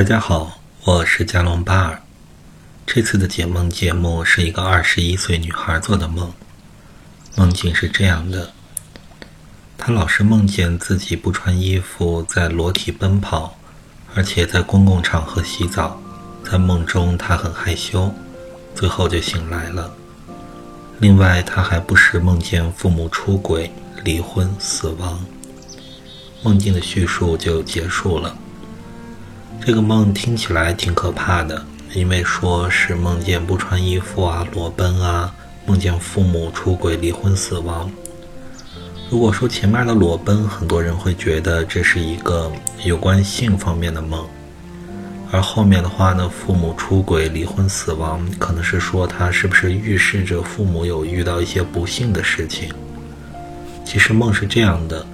大家好，我是加隆巴尔。这次的解梦节目是一个二十一岁女孩做的梦，梦境是这样的：她老是梦见自己不穿衣服在裸体奔跑，而且在公共场合洗澡。在梦中，她很害羞，最后就醒来了。另外，她还不时梦见父母出轨、离婚、死亡。梦境的叙述就结束了。这个梦听起来挺可怕的，因为说是梦见不穿衣服啊、裸奔啊，梦见父母出轨、离婚、死亡。如果说前面的裸奔，很多人会觉得这是一个有关性方面的梦，而后面的话呢，父母出轨、离婚、死亡，可能是说他是不是预示着父母有遇到一些不幸的事情。其实梦是这样的。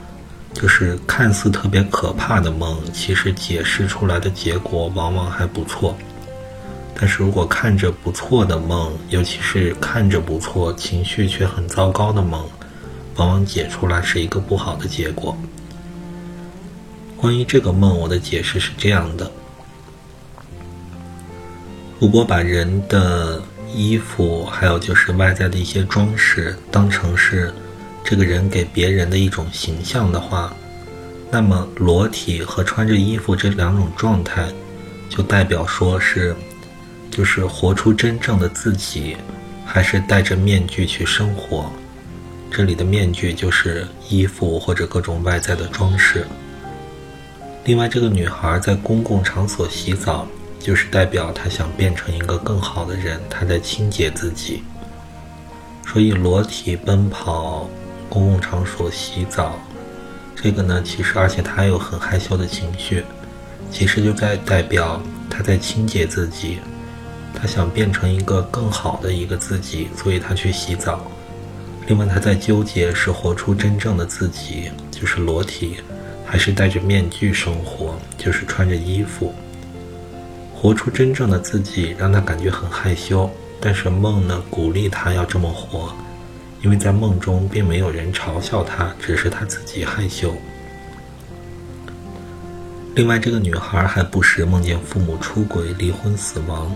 就是看似特别可怕的梦，其实解释出来的结果往往还不错。但是如果看着不错的梦，尤其是看着不错、情绪却很糟糕的梦，往往解出来是一个不好的结果。关于这个梦，我的解释是这样的：如果把人的衣服，还有就是外在的一些装饰，当成是。这个人给别人的一种形象的话，那么裸体和穿着衣服这两种状态，就代表说是，就是活出真正的自己，还是戴着面具去生活。这里的面具就是衣服或者各种外在的装饰。另外，这个女孩在公共场所洗澡，就是代表她想变成一个更好的人，她在清洁自己。所以裸体奔跑。公共场所洗澡，这个呢，其实而且他有很害羞的情绪，其实就在代表他在清洁自己，他想变成一个更好的一个自己，所以他去洗澡。另外，他在纠结是活出真正的自己，就是裸体，还是戴着面具生活，就是穿着衣服。活出真正的自己让他感觉很害羞，但是梦呢，鼓励他要这么活。因为在梦中并没有人嘲笑他，只是他自己害羞。另外，这个女孩还不时梦见父母出轨、离婚、死亡。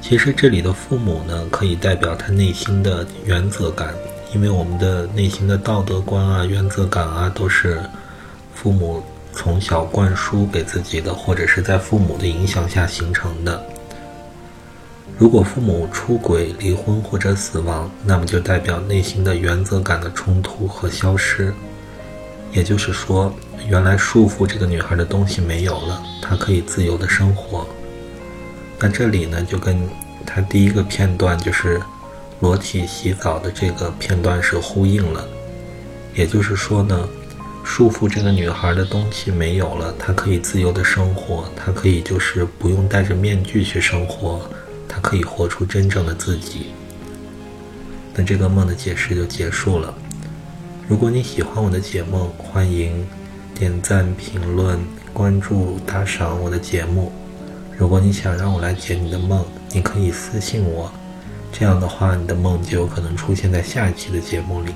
其实这里的父母呢，可以代表他内心的原则感，因为我们的内心的道德观啊、原则感啊，都是父母从小灌输给自己的，或者是在父母的影响下形成的。如果父母出轨、离婚或者死亡，那么就代表内心的原则感的冲突和消失。也就是说，原来束缚这个女孩的东西没有了，她可以自由的生活。那这里呢，就跟她第一个片段就是裸体洗澡的这个片段是呼应了。也就是说呢，束缚这个女孩的东西没有了，她可以自由的生活，她可以就是不用戴着面具去生活。他可以活出真正的自己。那这个梦的解释就结束了。如果你喜欢我的解梦，欢迎点赞、评论、关注、打赏我的节目。如果你想让我来解你的梦，你可以私信我，这样的话，你的梦就有可能出现在下一期的节目里。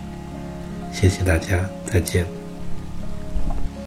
谢谢大家，再见。